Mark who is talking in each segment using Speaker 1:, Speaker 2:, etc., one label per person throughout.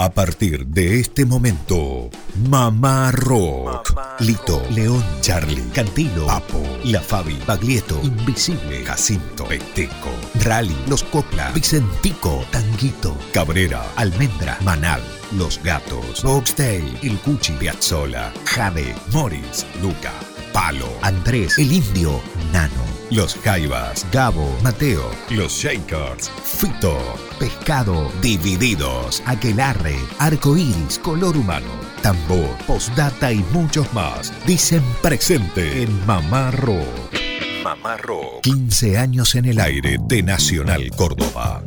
Speaker 1: A partir de este momento, Mamá Rock. Lito, León, Charlie, Cantilo, Papo, La Fabi, Baglietto, Invisible, Jacinto, Peteco, Rally, Los Copla, Vicentico, Tanguito, Cabrera, Almendra, Manal, Los Gatos, Boxtail, El Cuchi, Piazzola, Jade, Morris, Luca, Palo, Andrés, El Indio, Nano, Los Jaivas, Gabo, Mateo, Los Shakers, Fito, Pescado, Divididos, Aquelarre, Arcoíris, Color Humano, Tambor, Postdata y muchos más. Dicen presente en. Mamá Rock. 15 años en el aire de Nacional Córdoba.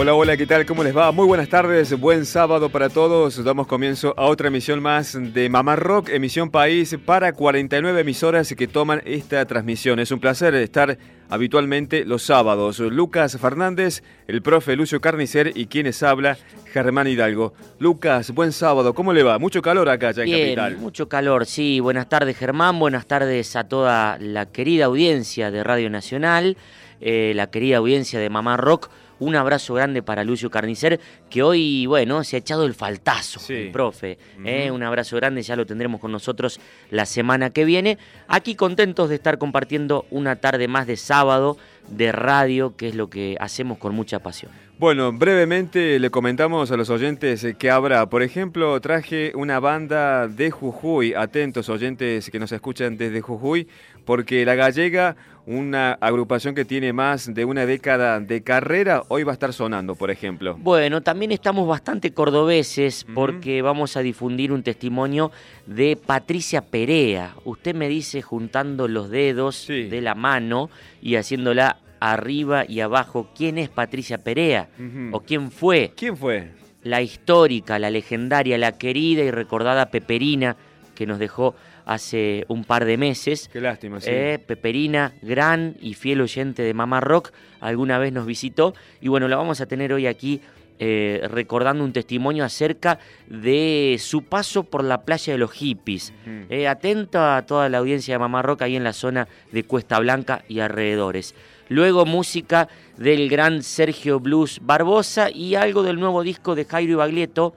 Speaker 2: Hola, hola, ¿qué tal? ¿Cómo les va? Muy buenas tardes, buen sábado para todos. Damos comienzo a otra emisión más de Mamá Rock, emisión país para 49 emisoras que toman esta transmisión. Es un placer estar habitualmente los sábados. Lucas Fernández, el profe Lucio Carnicer y quienes habla, Germán Hidalgo. Lucas, buen sábado, ¿cómo le va? Mucho calor acá ya en
Speaker 3: Bien,
Speaker 2: Capital.
Speaker 3: mucho calor, sí. Buenas tardes Germán, buenas tardes a toda la querida audiencia de Radio Nacional, eh, la querida audiencia de Mamá Rock. Un abrazo grande para Lucio Carnicer, que hoy, bueno, se ha echado el faltazo,
Speaker 2: Sí.
Speaker 3: el profe. eh, un abrazo grande, ya lo tendremos con nosotros la semana que viene. Aquí contentos de estar compartiendo una tarde más de sábado de radio, que es lo que hacemos con mucha pasión.
Speaker 2: Bueno, brevemente le comentamos a los oyentes que habrá. Por ejemplo, traje una banda de Jujuy. Atentos oyentes que nos escuchan desde Jujuy, porque La Gallega, una agrupación que tiene más de una década de carrera, hoy va a estar sonando, por ejemplo.
Speaker 3: Bueno, también estamos bastante cordobeses porque vamos a difundir un testimonio de Patricia Perea. Usted me dice juntando los dedos
Speaker 2: Sí.
Speaker 3: de la mano y haciéndola arriba y abajo, ¿quién es Patricia Perea? ¿O quién fue?
Speaker 2: ¿Quién fue?
Speaker 3: La histórica, la legendaria, la querida y recordada Peperina que nos dejó hace un par de meses.
Speaker 2: Qué lástima, sí.
Speaker 3: Eh, Peperina, gran y fiel oyente de Mamá Rock, alguna vez nos visitó y bueno, la vamos a tener hoy aquí eh, recordando un testimonio acerca de su paso por la playa de los hippies.
Speaker 2: Ujú.
Speaker 3: Eh, atento a toda la audiencia de Mamá Rock ahí en la zona de Cuesta Blanca y alrededores. Luego música del gran Sergio Blues Barbosa y algo del nuevo disco de Jairo Baglietto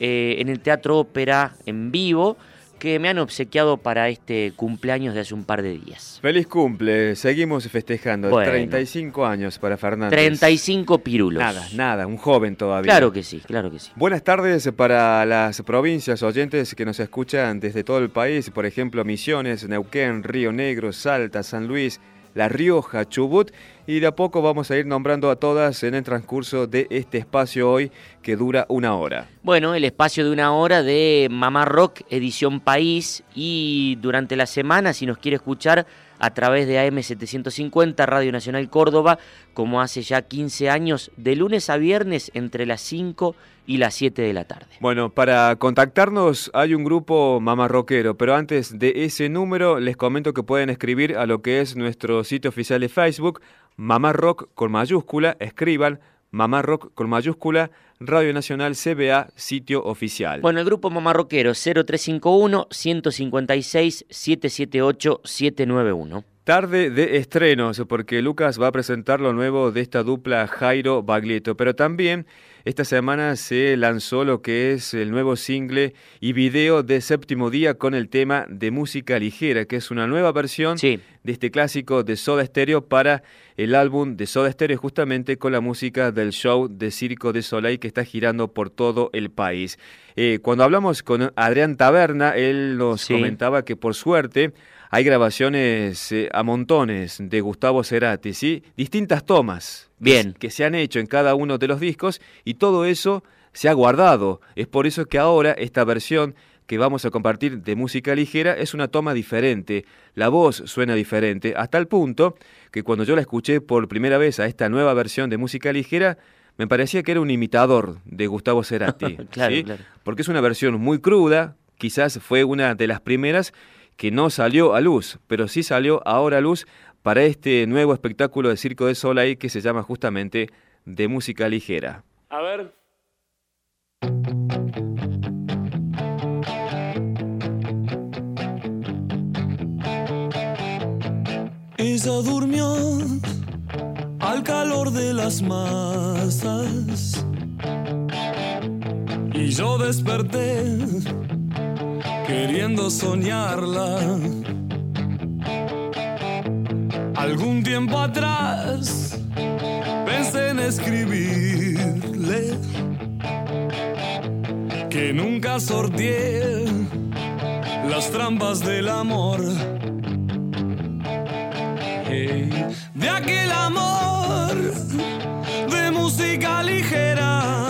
Speaker 3: eh, en el Teatro Ópera en vivo que me han obsequiado para este cumpleaños de hace un par de días.
Speaker 2: Feliz cumple, seguimos festejando.
Speaker 3: Bueno.
Speaker 2: 35 años para Fernández.
Speaker 3: 35 pirulos.
Speaker 2: Nada, nada, un joven todavía.
Speaker 3: Claro que sí, claro que sí.
Speaker 2: Buenas tardes para las provincias oyentes que nos escuchan desde todo el país, por ejemplo Misiones, Neuquén, Río Negro, Salta, San Luis, La Rioja, Chubut, y de a poco vamos a ir nombrando a todas en el transcurso de este espacio hoy que dura una hora.
Speaker 3: Bueno, el espacio de una hora de Mamá Rock, edición país, y durante la semana, si nos quiere escuchar a través de AM750, Radio Nacional Córdoba, como hace ya 15 años, de lunes a viernes entre las 5 y las 7 de la tarde.
Speaker 2: Bueno, para contactarnos hay un grupo mamarroquero, pero antes de ese número les comento que pueden escribir a lo que es nuestro sitio oficial de Facebook, Mamá Rock con mayúscula, escriban Mamá Rock con mayúscula, Radio Nacional CBA, sitio oficial.
Speaker 3: Bueno, el grupo Mamá Rockero 0351 156 778 791.
Speaker 2: Tarde de estrenos, porque Lucas va a presentar lo nuevo de esta dupla Jairo Baglietto, pero también esta semana se lanzó lo que es el nuevo single y video de Séptimo Día con el tema de música ligera, que es una nueva versión
Speaker 3: Sí.
Speaker 2: de este clásico de Soda Stereo para el álbum de Soda Stereo, justamente con la música del show de Circo de Soleil que está girando por todo el país. Eh, cuando hablamos con Adrián Taberna, él nos
Speaker 3: Sí.
Speaker 2: comentaba que por suerte hay grabaciones eh, a montones de Gustavo Cerati, ¿sí? Distintas tomas
Speaker 3: Bien.
Speaker 2: que se han hecho en cada uno de los discos y todo eso se ha guardado. Es por eso que ahora esta versión que vamos a compartir de música ligera es una toma diferente. La voz suena diferente, hasta el punto que cuando yo la escuché por primera vez a esta nueva versión de música ligera, me parecía que era un imitador de Gustavo Cerati.
Speaker 3: Claro,
Speaker 2: ¿sí?
Speaker 3: claro.
Speaker 2: Porque es una versión muy cruda, quizás fue una de las primeras que no salió a luz, pero sí salió ahora a luz para este nuevo espectáculo de Circo de Soleil que se llama justamente de música ligera.
Speaker 4: A ver.
Speaker 5: Ella durmió
Speaker 4: al calor de las masas. Y yo desperté queriendo soñarla. Algún tiempo atrás pensé en escribirle que nunca sorteé las trampas del amor. de aquel amor de música ligera.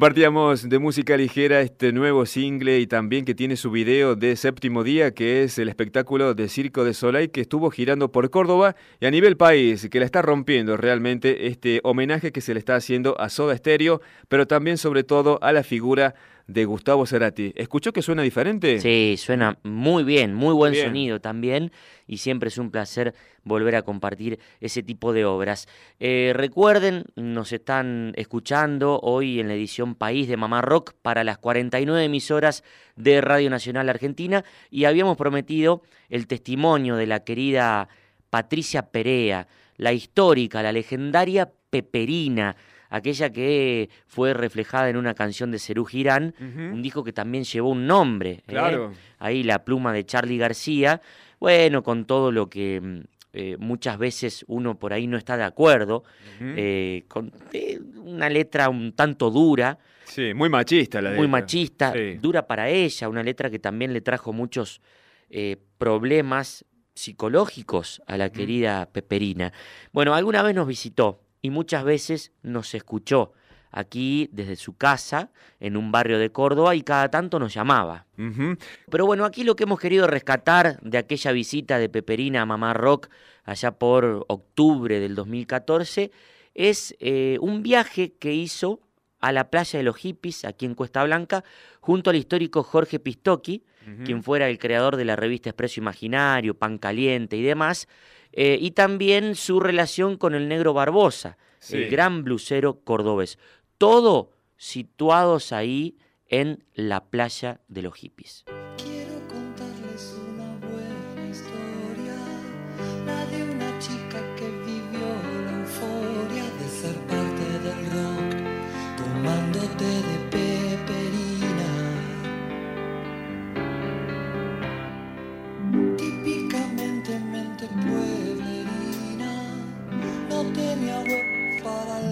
Speaker 2: Compartíamos de música ligera este nuevo single y también que tiene su video de séptimo día, que es el espectáculo de Circo de Soleil que estuvo girando por Córdoba y a nivel país, que la está rompiendo realmente este homenaje que se le está haciendo a Soda Stereo, pero también sobre todo a la figura de Gustavo Cerati. ¿Escuchó que suena diferente?
Speaker 3: Sí, suena muy bien, muy buen sonido también y siempre es un placer volver a compartir ese tipo de obras. Eh, recuerden, nos están escuchando hoy en la edición País de Mamá Rock para las 49 emisoras de Radio Nacional Argentina y habíamos prometido el testimonio de la querida Patricia Perea, la histórica, la legendaria Peperina aquella que fue reflejada en una canción de Cerú Girán, un disco que también llevó un nombre. ¿eh?
Speaker 2: Claro.
Speaker 3: Ahí la pluma de Charlie García. Bueno, con todo lo que mm, eh, muchas veces uno por ahí no está de acuerdo, eh, con una letra un tanto dura.
Speaker 2: Sí, muy machista la
Speaker 3: Muy machista, dura para ella, una letra que también le trajo muchos problemas psicológicos a la querida Peperina. Bueno, alguna vez nos visitó y muchas veces nos escuchó aquí desde su casa en un barrio de Córdoba y cada tanto nos llamaba. Pero bueno, aquí lo que hemos querido rescatar de aquella visita de Peperina a Mamá Rock allá por octubre del 2014 es eh, un viaje que hizo a la playa de los hippies, aquí en Cuesta Blanca, junto al histórico Jorge Pistocchi, quien fuera el creador de la revista Expreso Imaginario, Pan Caliente y demás, eh, y también su relación con el negro Barbosa, el gran blusero cordobés. Todo situados ahí en la playa de los hippies.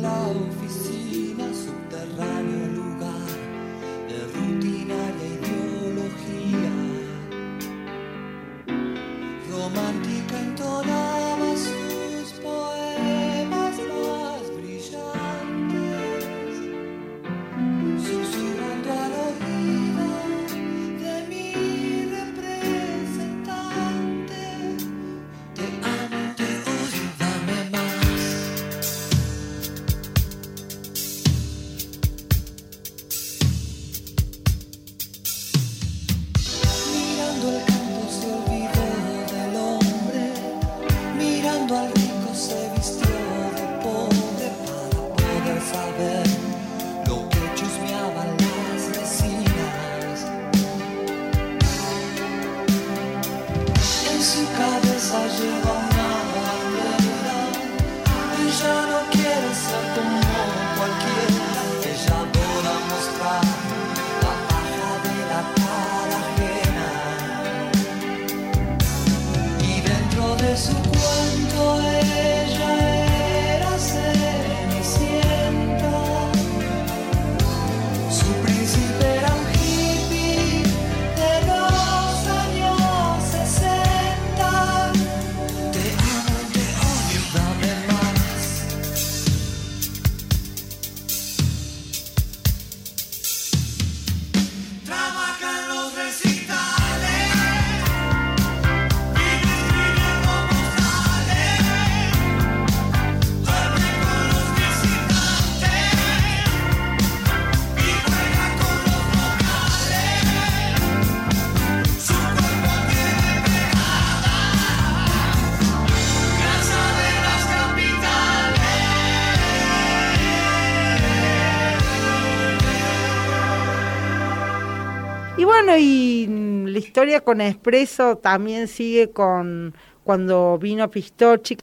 Speaker 3: love.
Speaker 5: Historia con Espresso también sigue con cuando vino Pistochi,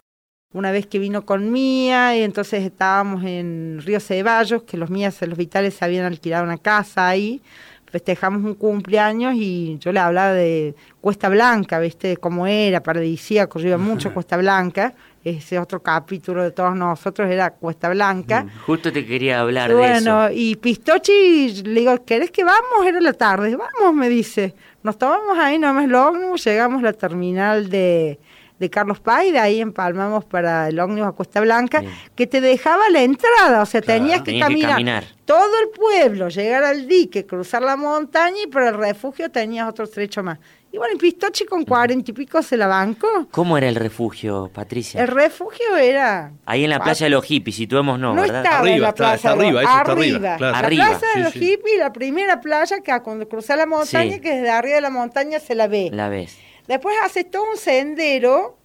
Speaker 5: una vez que vino con Mía, y entonces estábamos en Río Ceballos, que los Mías, los Vitales, se habían alquilado una casa ahí, festejamos un cumpleaños y yo le hablaba de Cuesta Blanca, ¿viste? Cómo era, paradisíaco, yo iba mucho a Cuesta Blanca, ese otro capítulo de todos nosotros era Cuesta Blanca. Mm,
Speaker 3: justo te quería hablar
Speaker 5: de
Speaker 3: eso.
Speaker 5: Bueno, y Pistochi, le digo, ¿querés que vamos? Era la tarde, vamos, me dice. Nos tomamos ahí nomás lo llegamos a la terminal de, de Carlos Paz y de ahí empalmamos para el ómnibus a Cuesta Blanca,
Speaker 3: Bien.
Speaker 5: que te dejaba la entrada, o sea,
Speaker 6: Claro.
Speaker 5: tenías que
Speaker 3: Tenías que
Speaker 5: caminar,
Speaker 3: caminar.
Speaker 5: todo el pueblo, llegar al dique, cruzar la montaña y por el refugio tenías otro trecho más. Y bueno, y Pistochi con cuarenta y pico se la bancó.
Speaker 3: ¿Cómo era el refugio, Patricia?
Speaker 5: El refugio era...
Speaker 3: Ahí en la playa de los hippies, situemos no,
Speaker 5: No
Speaker 3: ¿verdad?
Speaker 5: estaba en
Speaker 6: Arriba,
Speaker 5: la
Speaker 6: está-
Speaker 5: plaza.
Speaker 6: está arriba, eso está arriba, claro.
Speaker 5: La
Speaker 3: Arriba,
Speaker 5: plaza de
Speaker 6: sí,
Speaker 5: los
Speaker 6: sí.
Speaker 5: hippies, la primera playa que cuando cruzas la montaña,
Speaker 3: Sí.
Speaker 5: que desde arriba de la montaña se la ve.
Speaker 3: La ves.
Speaker 5: Después haces todo un sendero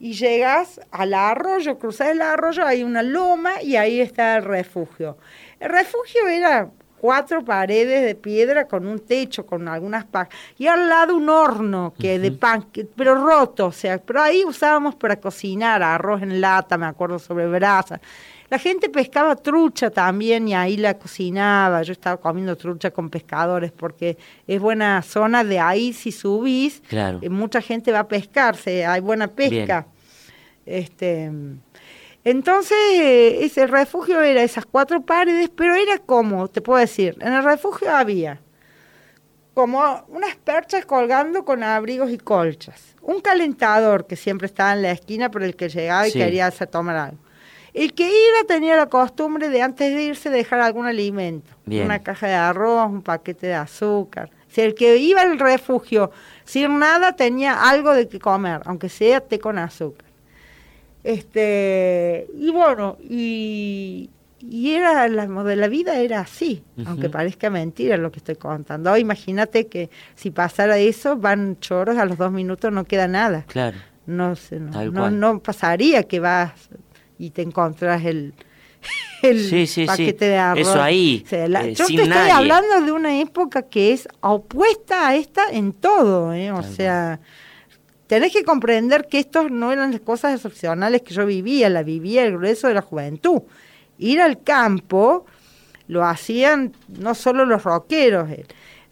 Speaker 5: y llegas al arroyo, cruzas el arroyo, hay una loma y ahí está el refugio. El refugio era cuatro paredes de piedra con un techo, con algunas pacas, y al lado un horno que de pan, que- pero roto, o sea, pero ahí usábamos para cocinar arroz en lata, me acuerdo, sobre brasa. La gente pescaba trucha también y ahí la cocinaba. Yo estaba comiendo trucha con pescadores porque es buena zona de ahí si subís.
Speaker 3: Claro.
Speaker 5: eh, mucha gente va a pescarse, hay buena pesca. Este, entonces, eh, ese refugio era esas cuatro paredes, pero era como, te puedo decir, en el refugio había como unas perchas colgando con abrigos y colchas. Un calentador que siempre estaba en la esquina por el que llegaba y
Speaker 3: Sí.
Speaker 5: quería hacer tomar algo. El que iba tenía la costumbre de antes de irse dejar algún alimento.
Speaker 3: Bien.
Speaker 5: Una caja de arroz, un paquete de azúcar. Si el que iba al refugio sin nada tenía algo de que comer, aunque sea té con azúcar. Este, y bueno, y, y era la, de la vida era así, aunque parezca mentira lo que estoy contando. Imagínate que si pasara eso, van choros, a los dos minutos no queda nada.
Speaker 3: Claro.
Speaker 5: No, sé, no, no, pasaría que vas y te encontrás el, el
Speaker 3: Sí, sí, sí.
Speaker 5: paquete de arroz.
Speaker 3: Eso ahí,
Speaker 5: O sea, la-
Speaker 3: eh,
Speaker 5: yo te estoy hablando de una época que es opuesta a esta en todo, ¿eh? o
Speaker 3: Tal
Speaker 5: sea, tenés que comprender que estos no eran las cosas excepcionales que yo vivía, la vivía el grueso de la juventud. Ir al campo lo hacían no solo los rockeros, eh,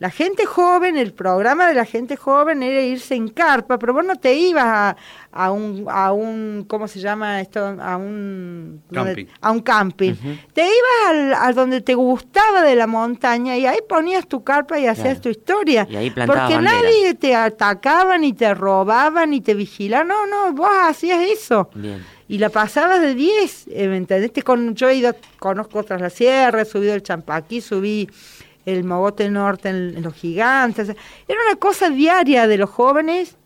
Speaker 5: la gente joven, el programa de la gente joven era irse en carpa, pero vos no te ibas a, a un, a un, ¿cómo se llama esto? A un
Speaker 6: Camping.
Speaker 5: a un camping. Te ibas al, a donde te gustaba de la montaña y ahí ponías tu carpa y hacías
Speaker 3: Claro.
Speaker 5: tu historia.
Speaker 3: Y ahí plantabas
Speaker 5: Porque
Speaker 3: banderas.
Speaker 5: nadie te atacaba, ni te robaba, ni te vigilaba. No, no, vos hacías eso.
Speaker 3: Bien.
Speaker 5: Y la pasabas de 10, eh, ¿me entendés? Te Con, yo he ido, conozco otras la sierra, he subido el Champaquí, subí el Mogote Norte en, en los gigantes. Era una cosa diaria de los jóvenes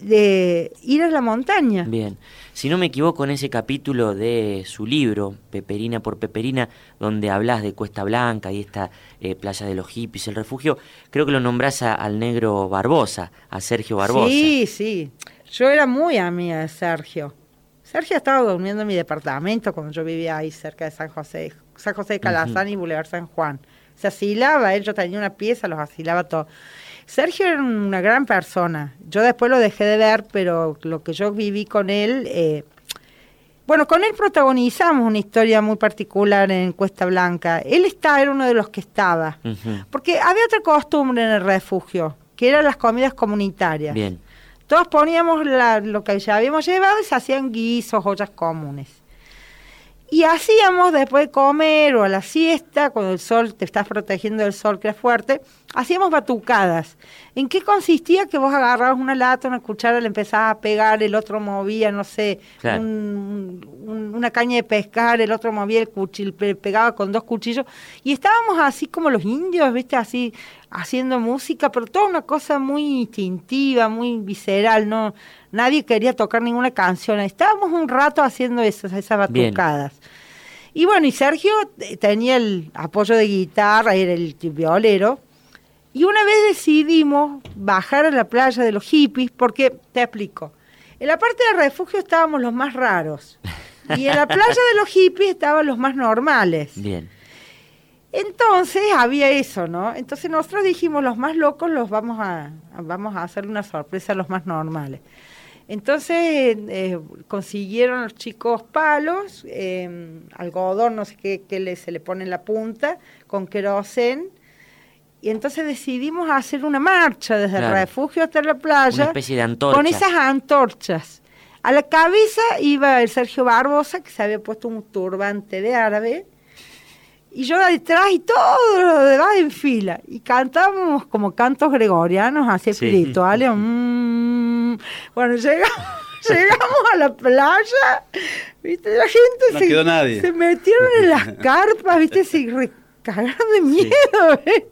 Speaker 5: de ir a la montaña.
Speaker 3: Bien. Si no me equivoco, en ese capítulo de su libro, Peperina por Peperina, donde hablas de Cuesta Blanca y esta eh, playa de los hippies, el refugio, creo que lo nombras a- al negro Barbosa, a Sergio Barbosa.
Speaker 5: Sí, sí. Yo era muy amiga de Sergio. Sergio estaba durmiendo en mi departamento cuando yo vivía ahí cerca de San José, San José de Calazán y Boulevard San Juan. Se asilaba, él, yo tenía una pieza, los asilaba todos. Sergio era una gran persona. Yo después lo dejé de ver, pero lo que yo viví con él, eh, bueno, con él protagonizamos una historia muy particular en Cuesta Blanca. Él está, era uno de los que estaba. Porque había otra costumbre en el refugio, que eran las comidas comunitarias.
Speaker 3: Bien.
Speaker 5: Todos poníamos la- lo que ya habíamos llevado y se hacían guisos, ollas comunes. Y hacíamos después de comer o a la siesta, cuando el sol, te estás protegiendo del sol que es fuerte, hacíamos batucadas. ¿En qué consistía? Que vos agarrabas una lata, una cuchara, le empezabas a pegar, el otro movía, no sé,
Speaker 3: Claro.
Speaker 5: un- un- una caña de pescar, el otro movía el cuchillo, pegaba con dos cuchillos. Y estábamos así como los indios, ¿viste? Así haciendo música, pero toda una cosa muy instintiva, muy visceral, no nadie quería tocar ninguna canción. Estábamos un rato haciendo esas, esas
Speaker 3: Bien.
Speaker 5: batucadas. Y bueno, y Sergio eh, tenía el apoyo de guitarra, era el violero. Y una vez decidimos bajar a la playa de los hippies, porque, te explico, en la parte del refugio estábamos los más raros. Y en la playa de los hippies estaban los más normales.
Speaker 3: Bien.
Speaker 5: Entonces había eso, ¿no? Entonces nosotros dijimos, los más locos los vamos a- vamos a hacer una sorpresa a los más normales. Entonces eh, consiguieron los chicos palos, eh, algodón, no sé qué, qué le, se le pone en la punta, con querosén. Y entonces decidimos hacer una marcha desde
Speaker 3: Claro.
Speaker 5: el refugio hasta la playa.
Speaker 3: Una especie de antorcha.
Speaker 5: Con esas antorchas. A la cabeza iba el Sergio Barbosa, que se había puesto un turbante de árabe. Y yo detrás y todo lo demás en fila. Y cantábamos como cantos gregorianos, así
Speaker 3: Sí.
Speaker 5: espirituales. mm. Bueno, llegamos, llegamos a la playa, ¿viste? La gente
Speaker 7: No
Speaker 5: se,
Speaker 7: quedó nadie.
Speaker 5: se metieron en las carpas, ¿viste? Se cagaron de miedo. ¿eh?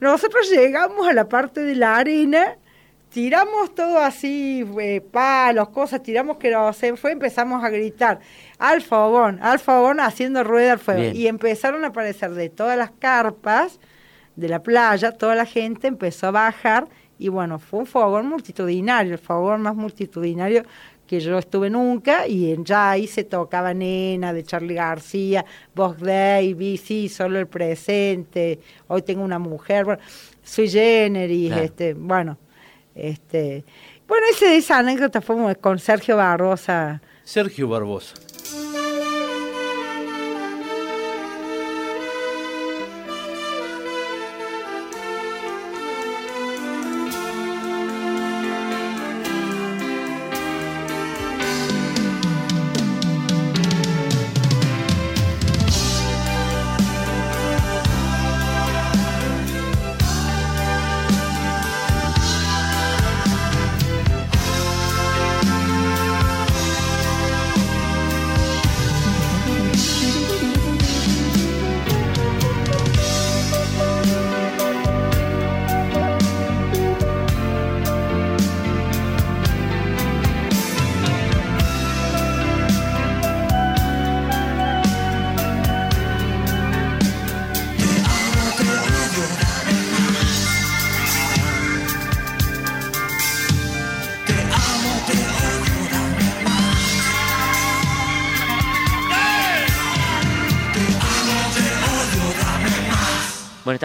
Speaker 5: Nosotros llegamos a la parte de la arena, tiramos todo así, eh, palos, cosas, tiramos que se fue, empezamos a gritar, al fogón, al fogón, haciendo rueda al fuego.
Speaker 3: Bien.
Speaker 5: Y empezaron a aparecer de todas las carpas de la playa, toda la gente empezó a bajar y bueno, fue un fogón multitudinario, el fogón más multitudinario que yo estuve nunca y en ya ahí se tocaba Nena de Charlie García, Box Day, sí, solo el presente, hoy tengo una mujer, bueno, Sui Generis,
Speaker 3: Claro.
Speaker 5: este, bueno, este, bueno, ese, esa anécdota fue con Sergio Barbosa,
Speaker 7: Sergio Barbosa.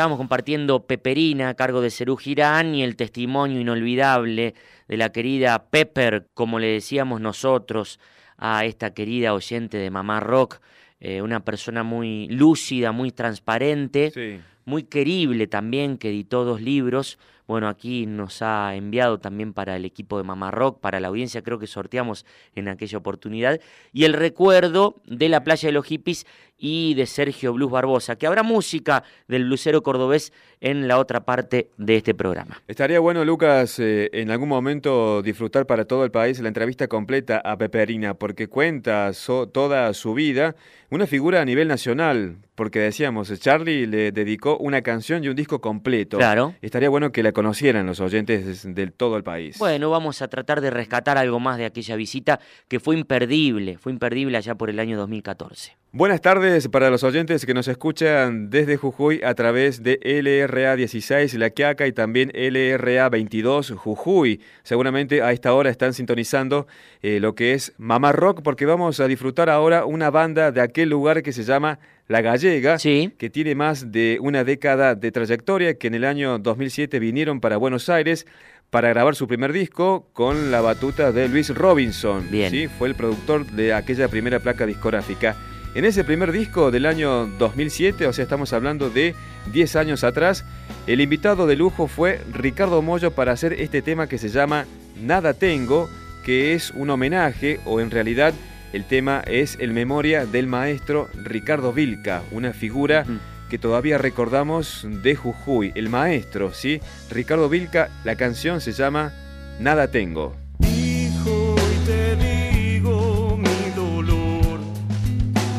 Speaker 3: Estábamos compartiendo Peperina a cargo de Cerú Girán y el testimonio inolvidable de la querida Pepper, como le decíamos nosotros a esta querida oyente de Mamá Rock, eh, una persona muy lúcida, muy transparente,
Speaker 2: Sí.
Speaker 3: muy querible también, que editó dos libros. Bueno, aquí nos ha enviado también para el equipo de Mamá Rock, para la audiencia, creo que sorteamos en aquella oportunidad. Y el recuerdo de la playa de los hippies y de Sergio Blues Barbosa, que habrá música del blusero cordobés en la otra parte de este programa.
Speaker 2: Estaría bueno, Lucas, eh, en algún momento disfrutar para todo el país la entrevista completa a Peperina, porque cuenta so- toda su vida, una figura a nivel nacional, porque decíamos, Charlie le dedicó una canción y un disco completo.
Speaker 3: Claro.
Speaker 2: Estaría bueno que la conocieran los oyentes del todo el país.
Speaker 3: Bueno, vamos a tratar de rescatar algo más de aquella visita que fue imperdible, fue imperdible allá por el año 2014.
Speaker 2: Buenas tardes para los oyentes que nos escuchan desde Jujuy a través de LRA 16 La Quiaca y también LRA 22 Jujuy. Seguramente a esta hora están sintonizando eh, lo que es Mamá Rock porque vamos a disfrutar ahora una banda de aquel lugar que se llama La Gallega,
Speaker 3: Sí.
Speaker 2: que tiene más de una década de trayectoria, que en el año 2007 vinieron para Buenos Aires para grabar su primer disco con la batuta de Luis Robinson.
Speaker 3: Bien.
Speaker 2: ¿sí? Fue el productor de aquella primera placa discográfica. En ese primer disco del año 2007, o sea, estamos hablando de 10 años atrás, el invitado de lujo fue Ricardo Mollo para hacer este tema que se llama Nada Tengo, que es un homenaje, o en realidad el tema es el memoria del maestro Ricardo Vilca, una figura que todavía recordamos de Jujuy, el maestro, ¿sí? Ricardo Vilca, la canción se llama Nada Tengo.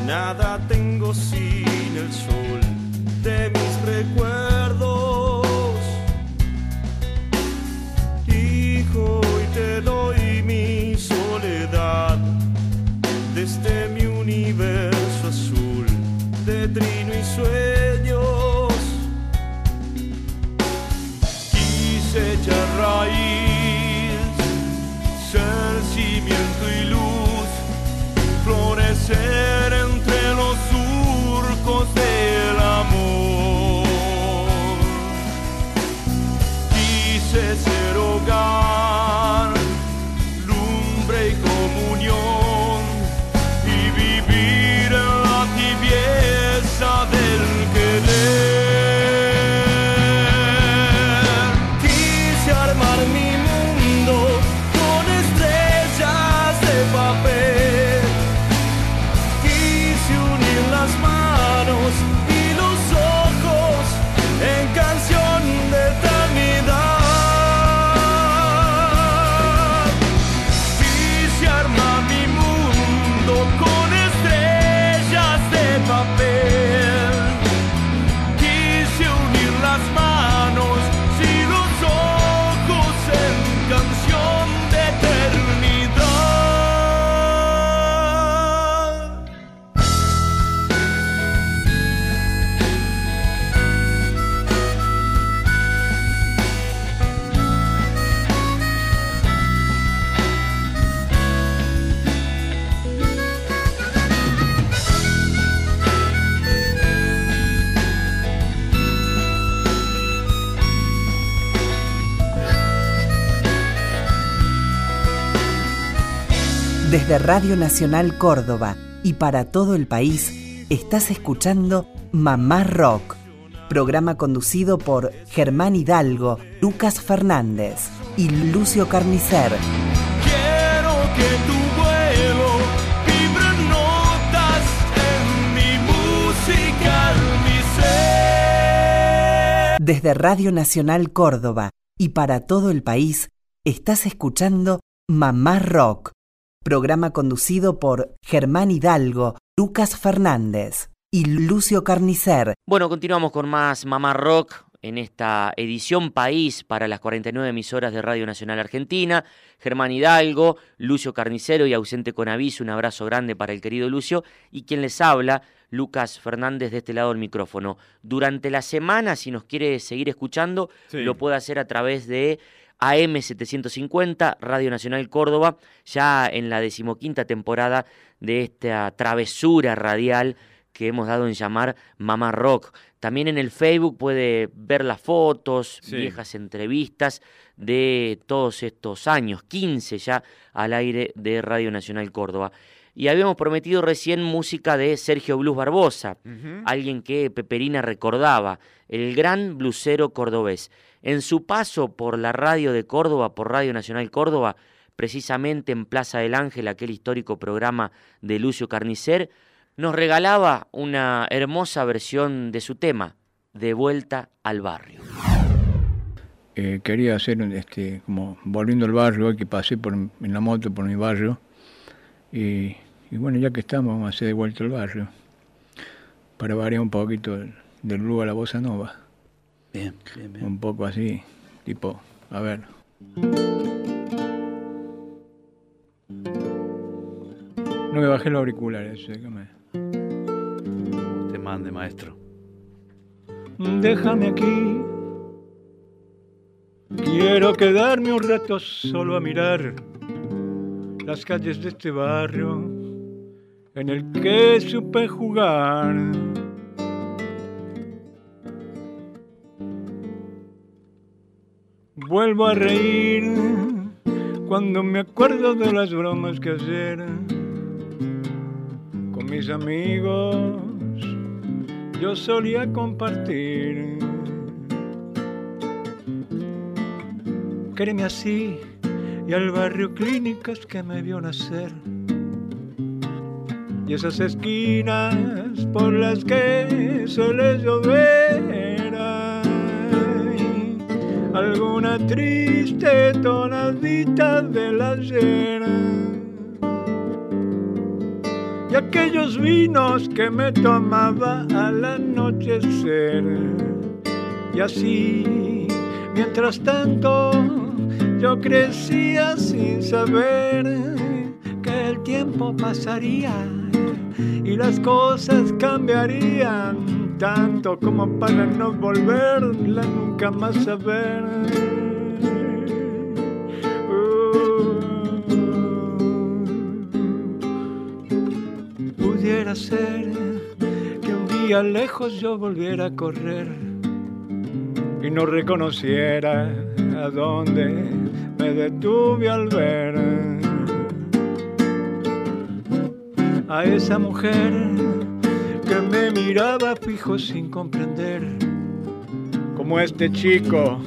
Speaker 8: Nada tengo sin el sol de mis recuerdos. Hijo, y te doy mi soledad desde mi universo azul de trino y sueños.
Speaker 6: Desde Radio Nacional Córdoba y para todo el país, estás escuchando Mamá Rock, programa conducido por Germán Hidalgo, Lucas Fernández y Lucio Carnicer.
Speaker 4: Quiero que tu vuelo vibre notas en mi música, mi ser.
Speaker 6: Desde Radio Nacional Córdoba y para todo el país, estás escuchando Mamá Rock, programa conducido por Germán Hidalgo, Lucas Fernández y Lucio Carnicer.
Speaker 3: Bueno, continuamos con más Mamá Rock en esta edición País para las 49 emisoras de Radio Nacional Argentina. Germán Hidalgo, Lucio Carnicero y ausente con aviso, un abrazo grande para el querido Lucio. Y quien les habla, Lucas Fernández, de este lado del micrófono. Durante la semana, si nos quiere seguir escuchando,
Speaker 2: Sí.
Speaker 3: lo puede hacer a través de AM750, Radio Nacional Córdoba, ya en la decimoquinta temporada de esta travesura radial que hemos dado en llamar Mamá Rock. También en el Facebook puede ver las fotos,
Speaker 2: Sí.
Speaker 3: viejas entrevistas de todos estos años, 15 ya al aire de Radio Nacional Córdoba. Y habíamos prometido recién música de Sergio Blues Barbosa, alguien que Peperina recordaba, el gran blusero cordobés. En su paso por la radio de Córdoba, por Radio Nacional Córdoba, precisamente en Plaza del Ángel, aquel histórico programa de Lucio Carnicer, nos regalaba una hermosa versión de su tema, De vuelta al barrio.
Speaker 9: Eh, quería hacer este, como volviendo al barrio, que pasé por, en la moto por mi barrio. Y, y bueno, ya que estamos, vamos a hacer de vuelta al barrio. Para variar un poquito del, blues a la bossa nova.
Speaker 10: Bien, bien, bien.
Speaker 9: Un poco así, tipo, a ver. No me bajé los auriculares, déjame.
Speaker 10: Te mande, maestro.
Speaker 9: Déjame aquí. Quiero quedarme un rato solo a mirar las calles de este barrio en el que supe jugar. Vuelvo a reír cuando me acuerdo de las bromas que ayer con mis amigos yo solía compartir. Créeme así y al barrio clínicas que me vio nacer. Y esas esquinas por las que suele llover. ay, alguna triste tonadita del ayer y aquellos vinos que me tomaba al anochecer. Y así, mientras tanto, yo crecía sin saber que el tiempo pasaría y las cosas cambiarían tanto como para no volverla nunca más a ver. Pudiera ser que un día lejos yo volviera a correr y no reconociera a dónde me detuve al ver a esa mujer que me miraba fijo sin comprender como este chico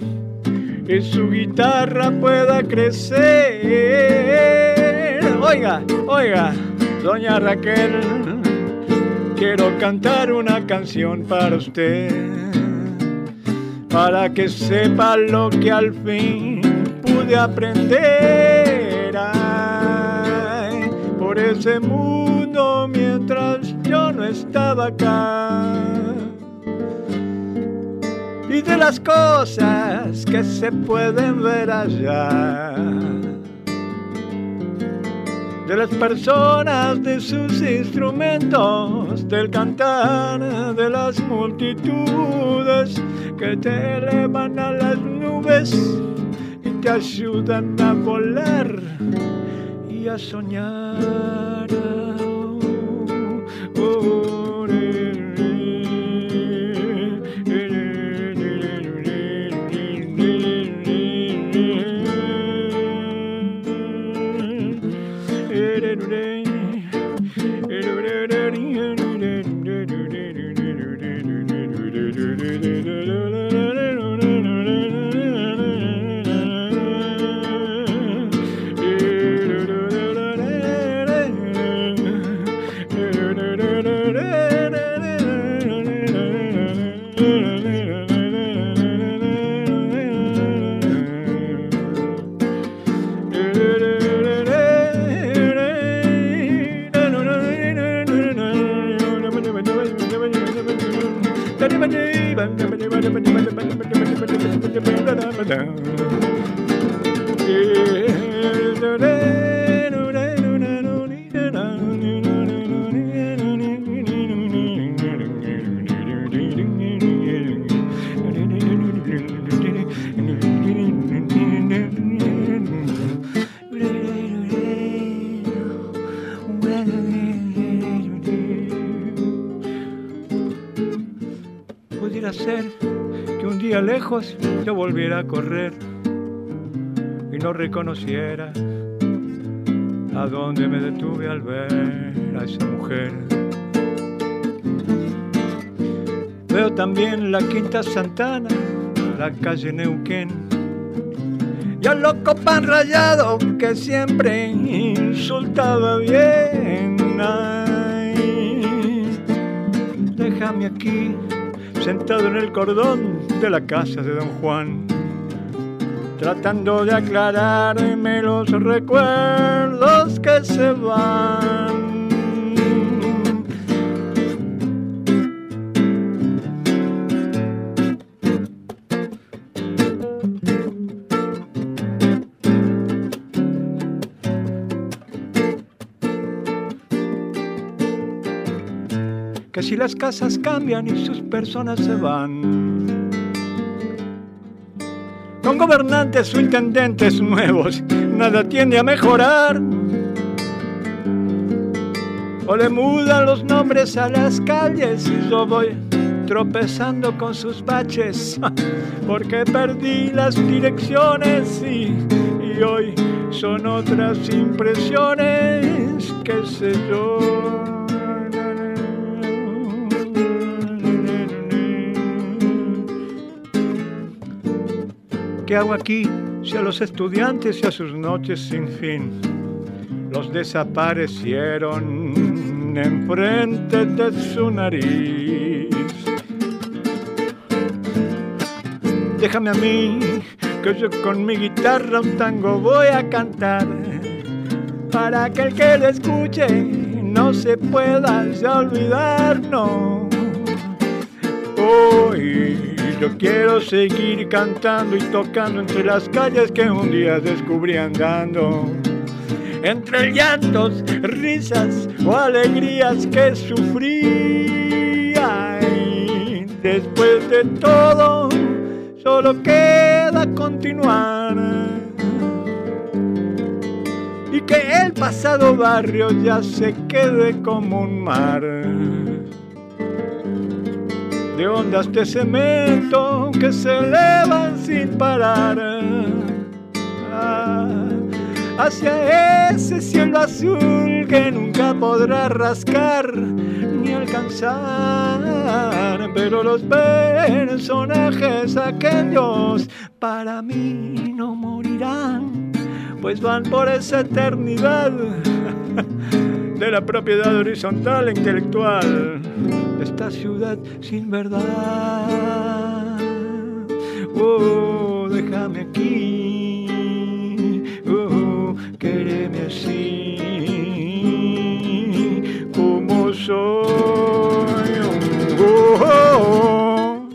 Speaker 9: y su guitarra pueda crecer. Oiga, oiga, doña Raquel, quiero cantar una canción para usted, para que sepa lo que al fin pude aprender. Por ese mundo mientras yo no estaba acá y de las cosas que se pueden ver allá. De las personas, de sus instrumentos, del cantar de las multitudes que te elevan a las nubes y te ayudan a volar y a soñar. Lejos yo volviera a correr y no reconociera a dónde me detuve al ver a esa mujer. Veo también la Quinta Santana, la calle Neuquén y al loco pan rayado que siempre insultaba bien. Ay, déjame aquí, sentado en el cordón de la casa de Don Juan, tratando de aclararme los recuerdos que se van. que si las casas cambian y sus personas se van, con gobernantes o intendentes nuevos, nada tiende a mejorar. O le mudan los nombres a las calles y yo voy tropezando con sus baches, porque perdí las direcciones y, y hoy son otras impresiones, qué sé yo. ¿Qué hago aquí si a los estudiantes y a sus noches sin fin los desaparecieron enfrente de su nariz? Déjame a mí que yo con mi guitarra un tango voy a cantar para que el que lo escuche no se pueda ya olvidar, no. Hoy yo quiero seguir cantando y tocando entre las calles que un día descubrí andando. Entre llantos, risas o alegrías que sufrí. Después de todo, solo queda continuar. Y que el pasado barrio ya se quede como un mar de ondas de cemento que se elevan sin parar ah, hacia ese cielo azul que nunca podrá rascar ni alcanzar. Pero los personajes aquellos para mí no morirán, pues van por esa eternidad de la propiedad horizontal e intelectual de esta ciudad sin verdad. Oh, déjame aquí, oh, quereme así como soy. Oh, oh,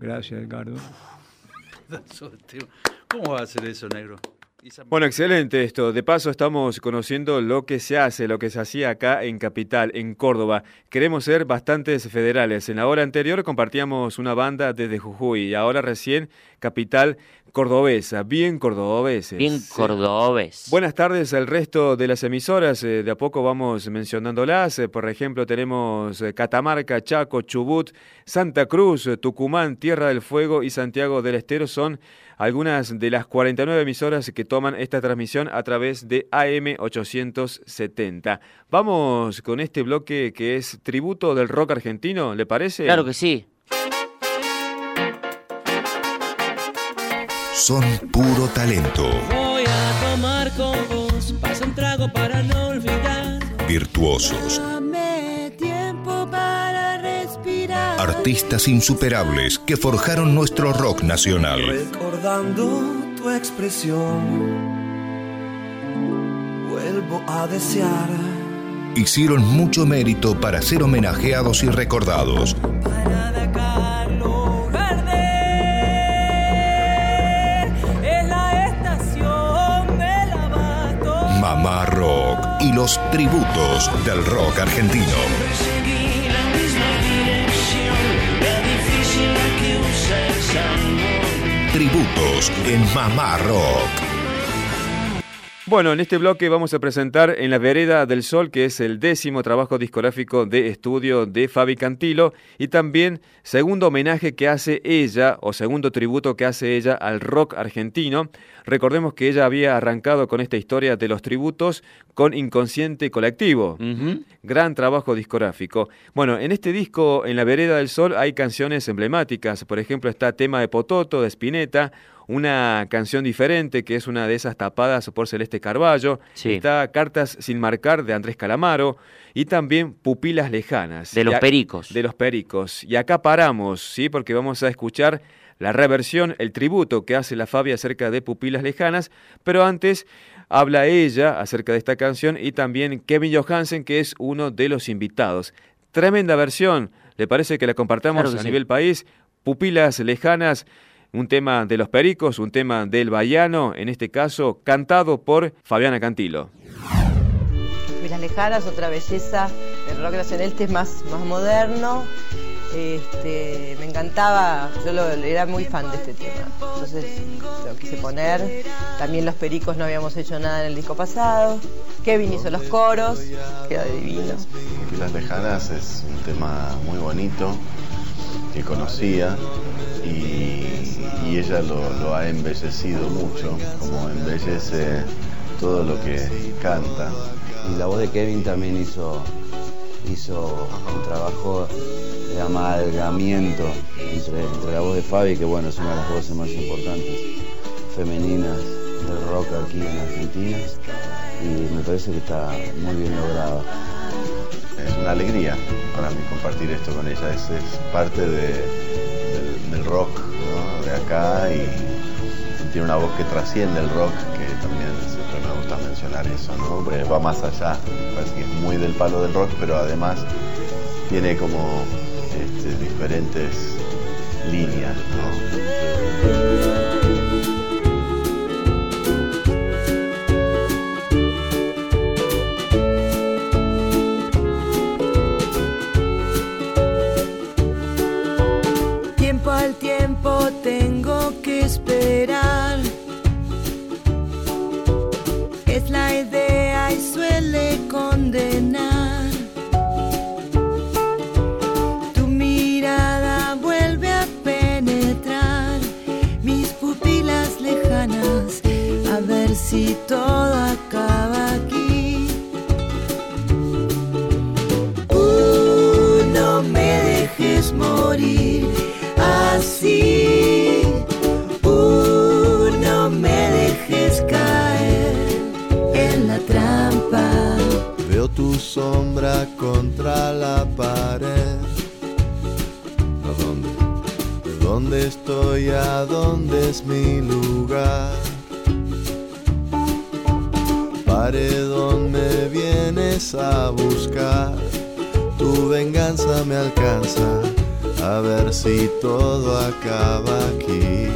Speaker 9: Gracias, Edgardo.
Speaker 10: ¿Cómo va a hacer eso, negro?
Speaker 2: Bueno, excelente esto. De paso estamos conociendo lo que se hace, lo que se hacía acá en Capital, en Córdoba. Queremos ser bastantes federales. En la hora anterior compartíamos una banda desde Jujuy y ahora recién Capital cordobesa, bien cordobeses.
Speaker 3: Bien cordobés.
Speaker 2: Buenas tardes al resto de las emisoras, eh, de a poco vamos mencionándolas. Eh, por ejemplo, tenemos eh, Catamarca, Chaco, Chubut, Santa Cruz, Tucumán, Tierra del Fuego y Santiago del Estero son algunas de las 49 emisoras que toman esta transmisión a través de AM 870. Vamos con este bloque que es tributo del rock argentino, ¿le parece?
Speaker 3: Claro que sí.
Speaker 1: Son puro talento.
Speaker 4: Voy a tomar con vos, pasa un trago para no olvidar.
Speaker 1: Virtuosos. Artistas insuperables que forjaron nuestro rock nacional.
Speaker 11: Recordando tu expresión, vuelvo a desear
Speaker 1: hicieron mucho mérito para ser homenajeados y recordados. Mamá Rock y los tributos del rock argentino. Tributos en Mamá Rock.
Speaker 2: Bueno, en este bloque vamos a presentar En la Vereda del Sol, que es el décimo trabajo discográfico de estudio de Fabi Cantilo, y también segundo homenaje que hace ella, o segundo tributo que hace ella al rock argentino. Recordemos que ella había arrancado con esta historia de los tributos con Inconsciente Colectivo. Gran trabajo discográfico. Bueno, en este disco, En la Vereda del Sol, hay canciones emblemáticas. Por ejemplo, está Tema de Pototo, de Spinetta, una canción diferente, que es una de esas tapadas por Celeste Carballo. Está Cartas sin marcar de Andrés Calamaro y también Pupilas lejanas.
Speaker 3: De los Pericos.
Speaker 2: De los Pericos. Y acá paramos, ¿sí? Porque vamos a escuchar la reversión, el tributo que hace la Fabia acerca de Pupilas lejanas, pero antes habla ella acerca de esta canción y también Kevin Johansen, que es uno de los invitados. Tremenda versión, ¿le parece que la compartamos a nivel país? Pupilas lejanas un tema de los Pericos, un tema del Bayano, en este caso cantado por Fabiana Cantilo.
Speaker 12: Las lejanas, otra belleza el rock nacional, este es más, más moderno. Este, me encantaba, yo era muy fan de este tema, entonces lo quise poner. También los Pericos no habíamos hecho nada en el disco pasado. Kevin hizo los coros, queda divino.
Speaker 13: Las Lejanas es un tema muy bonito que conocía y y ella lo, ha embellecido mucho, como embellece todo lo que canta.
Speaker 14: Y la voz de Kevin también hizo, hizo un trabajo de amalgamiento entre, la voz de Fabi, que bueno, es una de las voces más importantes femeninas del rock aquí en Argentina, y me parece que está muy bien logrado.
Speaker 13: Es una alegría para mí compartir esto con ella, es, parte del rock y tiene una voz que trasciende el rock, que también siempre me gusta mencionar eso, ¿no? Porque va más allá, parece que es muy del palo del rock, pero además tiene como este, diferentes líneas,
Speaker 15: contra la pared. ¿A
Speaker 11: dónde? ¿Dónde estoy? ¿A dónde es mi lugar? Paredón me vienes a buscar, tu venganza me alcanza, a ver si todo acaba aquí.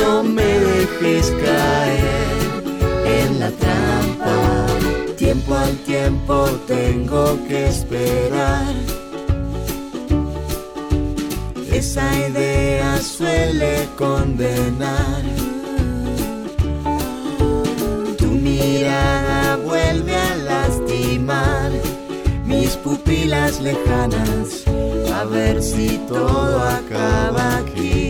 Speaker 11: no me dejes caer en la trampa. Tiempo al tiempo tengo que esperar. Esa idea suele condenar. Tu mirada vuelve a lastimar pupilas lejanas. A ver si todo acaba aquí.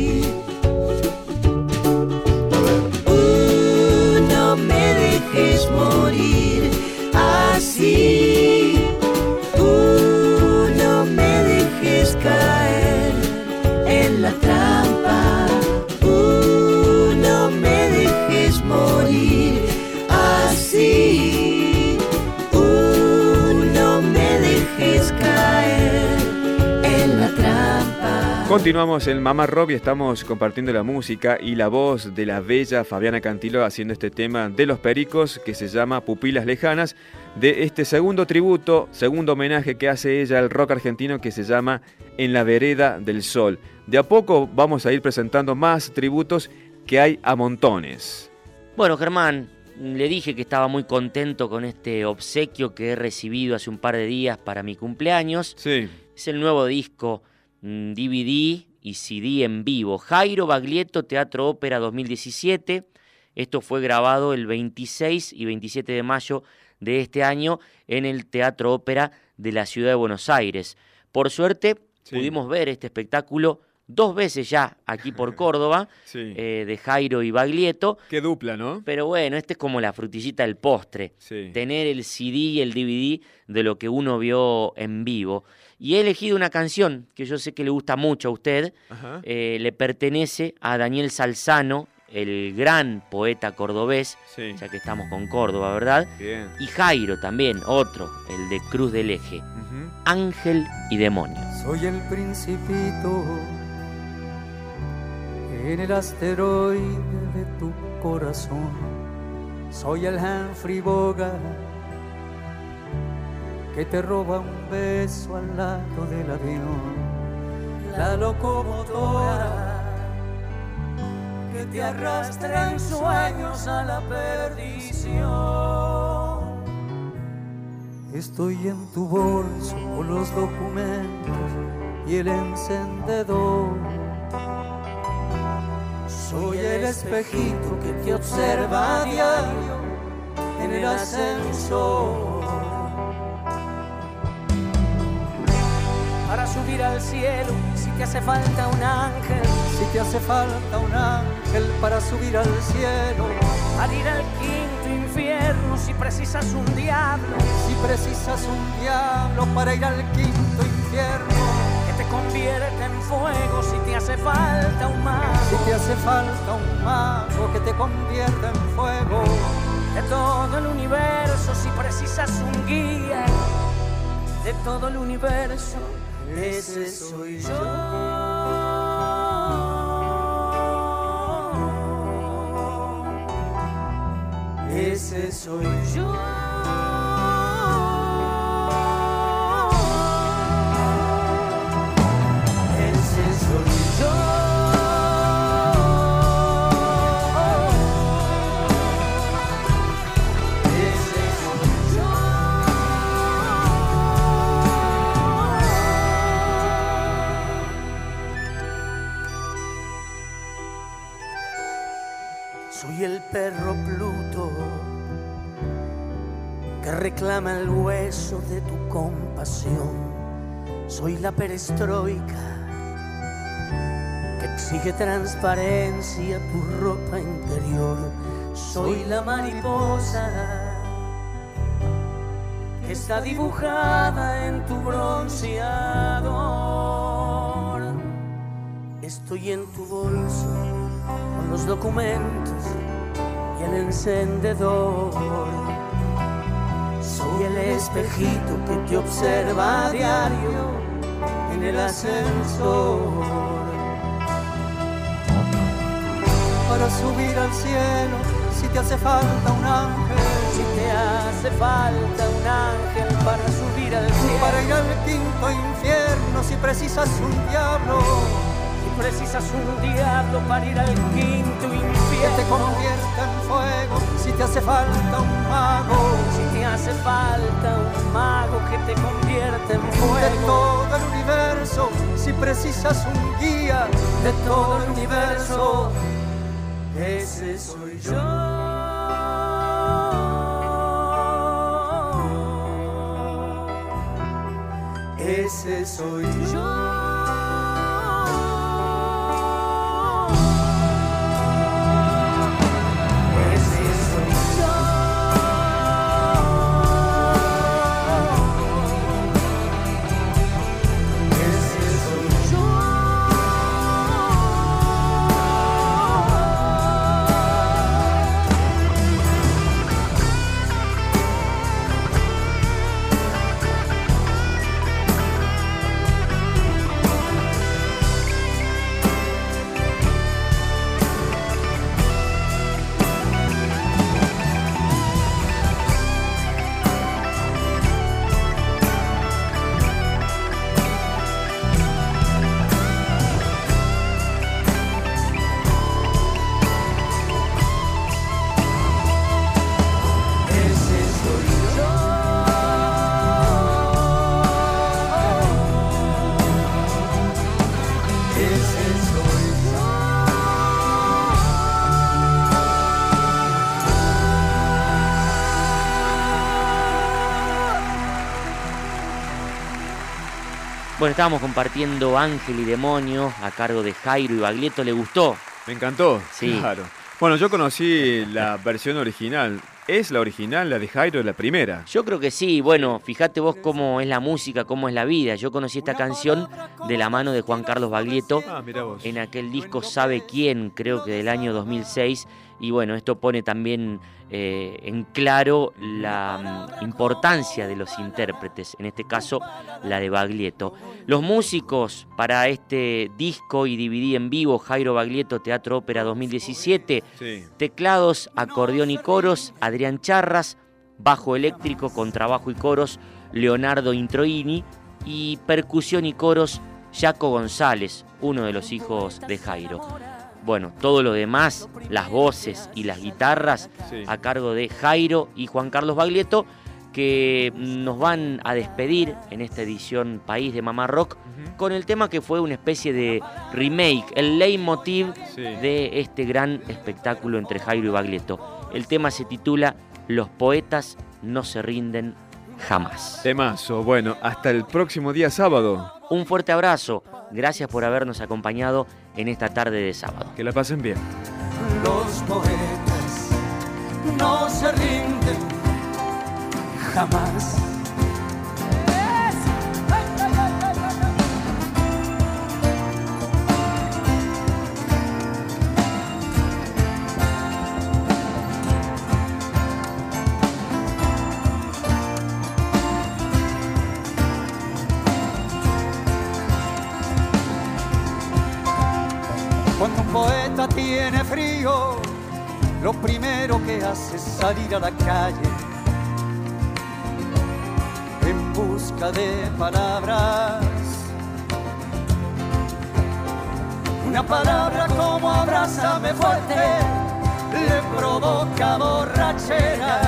Speaker 2: Continuamos en Mamá Rock y estamos compartiendo la música y la voz de la bella Fabiana Cantilo haciendo este tema de los Pericos que se llama Pupilas Lejanas, de este segundo tributo, segundo homenaje que hace ella al rock argentino que se llama En la Vereda del Sol. De a poco vamos a ir presentando más tributos que hay a montones.
Speaker 3: Bueno, Germán, le dije que estaba muy contento con este obsequio que he recibido hace un par de días para mi cumpleaños.
Speaker 2: Sí.
Speaker 3: Es el nuevo disco DVD y CD en vivo. Jairo Baglietto Teatro Ópera 2017. Esto fue grabado el 26 y 27 de mayo de este año en el Teatro Ópera de la Ciudad de Buenos Aires. Por suerte,
Speaker 2: Sí.
Speaker 3: pudimos ver este espectáculo dos veces ya aquí por Córdoba,
Speaker 2: Sí.
Speaker 3: eh, de Jairo y Baglietto.
Speaker 2: Qué dupla, ¿no?
Speaker 3: Pero bueno, este es como la frutillita del postre.
Speaker 2: Sí.
Speaker 3: Tener el CD y el DVD de lo que uno vio en vivo. Y he elegido una canción que yo sé que le gusta mucho a usted. Eh, le pertenece a Daniel Salzano, el gran poeta cordobés,
Speaker 2: Sí.
Speaker 3: ya que estamos con Córdoba, ¿verdad?
Speaker 2: Bien.
Speaker 3: Y Jairo también, otro, el de Cruz del Eje. Ángel y demonio.
Speaker 16: Soy el principito en el asteroide de tu corazón. Soy el Humphrey Bogart que te roba un beso al lado del avión. La locomotora que te arrastra en sueños a la perdición. Estoy en tu bolso con los documentos y el encendedor. Soy el espejito que te observa diario en el ascensor. Subir al cielo, si te hace falta un ángel, si te hace falta un ángel para subir al cielo. Al ir al quinto infierno, si precisas un diablo, si precisas un diablo para ir al quinto infierno. Que te convierte en fuego si te hace falta un mago. Si te hace falta un mago que te convierta en fuego. De todo el universo, si precisas un guía. De todo el universo, ese soy yo. Ese soy yo. Soy la perestroika que exige transparencia tu ropa interior. Soy la mariposa que está dibujada en tu bronceador. Estoy en tu bolso con los documentos y el encendedor. Soy el espejito que te observa a diario en el ascensor. Para subir al cielo, si te hace falta un ángel. Si te hace falta un ángel para subir al cielo. Para ir al quinto infierno, si precisas un diablo. Si precisas un diablo para ir al quinto infierno.
Speaker 17: Que te convierta en fuego si te hace falta un mago.
Speaker 16: Si te hace falta un mago que te convierta en fuego.
Speaker 17: De todo el universo, si precisas un guía.
Speaker 16: De todo el universo, ese soy yo. ese soy yo.
Speaker 3: Bueno, estábamos compartiendo Ángel y Demonio a cargo de Jairo y Baglietto. ¿Le gustó?
Speaker 2: Me encantó.
Speaker 3: Sí.
Speaker 2: Claro. Bueno, yo conocí la versión original. ¿Es la original, la de Jairo, la primera?
Speaker 3: Yo creo que sí. Bueno, fíjate vos cómo es la música, cómo es la vida. Yo conocí esta canción de la mano de Juan Carlos Baglietto
Speaker 2: Ah,
Speaker 3: en aquel disco Sabe quién, creo que del año 2006. Y bueno, esto pone también eh, en claro la mm, importancia de los intérpretes, en este caso la de Baglietto. Los músicos para este disco y DVD en vivo, Jairo Baglietto Teatro Ópera 2017,
Speaker 2: Sí.
Speaker 3: teclados, acordeón y coros, Adrián Charras, bajo eléctrico, contrabajo y coros, Leonardo Introini, y percusión y coros, Jaco González, uno de los hijos de Jairo. Bueno, todo lo demás, las voces y las guitarras,
Speaker 2: Sí.
Speaker 3: a cargo de Jairo y Juan Carlos Baglietto, que nos van a despedir en esta edición País de Mamá Rock con el tema que fue una especie de remake, el leitmotiv
Speaker 2: Sí.
Speaker 3: de este gran espectáculo entre Jairo y Baglietto. El tema se titula Los poetas no se rinden jamás.
Speaker 2: Temazo. Bueno, hasta el próximo día sábado.
Speaker 3: Un fuerte abrazo, gracias por habernos acompañado en esta tarde de sábado.
Speaker 2: Que la pasen bien.
Speaker 17: Los poetas no se rinden jamás. Lo primero que hace es salir a la calle en busca de palabras. Una palabra como abrázame fuerte le provoca borrachera.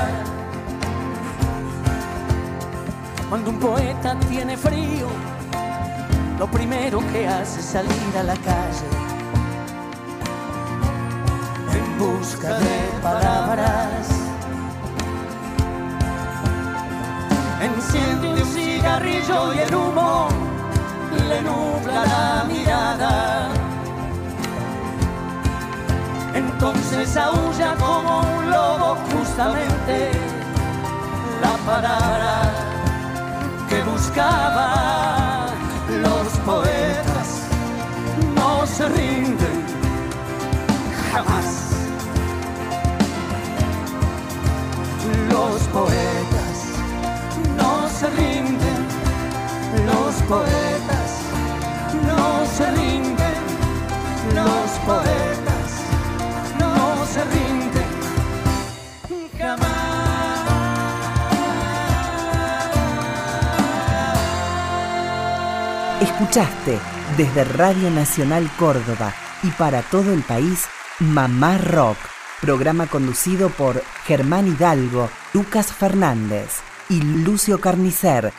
Speaker 16: Cuando un poeta tiene frío, lo primero que hace es salir a la calle
Speaker 17: busca de palabras. Enciende un cigarrillo y el humo le nubla la mirada. Entonces aúlla como un lobo justamente la palabra que buscaba. Los poetas no se rinden jamás. Poetas no se rinden, los poetas no se rinden, los poetas no se rinden.
Speaker 6: Escuchaste Desde Radio Nacional Córdoba y para todo el país, Mamá Rock. Programa conducido por Germán Hidalgo, Lucas Fernández y Lucio Carnicer